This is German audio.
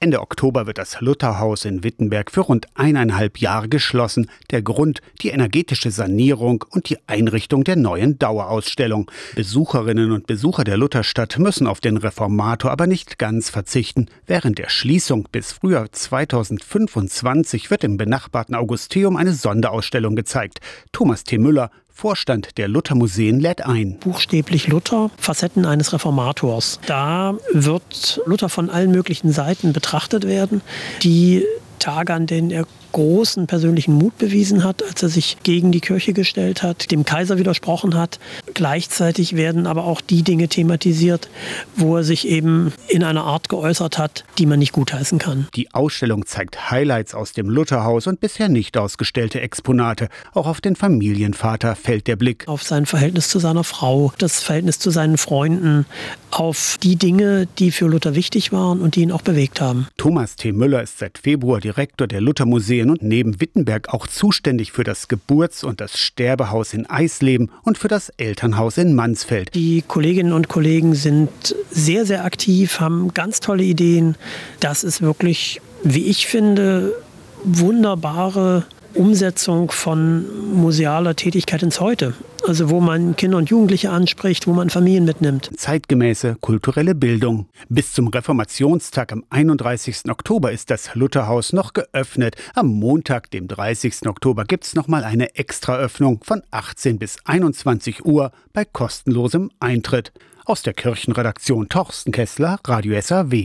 Ende Oktober wird das Lutherhaus in Wittenberg für rund eineinhalb Jahre geschlossen. Der Grund die energetische Sanierung und die Einrichtung der neuen Dauerausstellung. Besucherinnen und Besucher der Lutherstadt müssen auf den Reformator aber nicht ganz verzichten. Während der Schließung bis Frühjahr 2025 wird im benachbarten Augusteum eine Sonderausstellung gezeigt. Thomas T. Müller Vorstand der Luther-Museen lädt ein. Buchstäblich Luther, Facetten eines Reformators. Da wird Luther von allen möglichen Seiten betrachtet werden, die Tage, an denen er großen persönlichen Mut bewiesen hat, als er sich gegen die Kirche gestellt hat, dem Kaiser widersprochen hat. Gleichzeitig werden aber auch die Dinge thematisiert, wo er sich eben in einer Art geäußert hat, die man nicht gutheißen kann. Die Ausstellung zeigt Highlights aus dem Lutherhaus und bisher nicht ausgestellte Exponate. Auch auf den Familienvater fällt der Blick. Auf sein Verhältnis zu seiner Frau, das Verhältnis zu seinen Freunden, auf die Dinge, die für Luther wichtig waren und die ihn auch bewegt haben. Thomas T. Müller ist seit Februar Direktor der Luthermuseen und neben Wittenberg auch zuständig für das Geburts- und das Sterbehaus in Eisleben und für das Elternhaus in Mansfeld. Die Kolleginnen und Kollegen sind sehr, sehr aktiv, haben ganz tolle Ideen. Das ist wirklich, wie ich finde, wunderbare Umsetzung von musealer Tätigkeit ins Heute. Also wo man Kinder und Jugendliche anspricht, wo man Familien mitnimmt. Zeitgemäße kulturelle Bildung. Bis zum Reformationstag am 31. Oktober ist das Lutherhaus noch geöffnet. Am Montag, dem 30. Oktober, gibt es nochmal eine Extraöffnung von 18 bis 21 Uhr bei kostenlosem Eintritt. Aus der Kirchenredaktion Torsten Kessler, Radio SAW.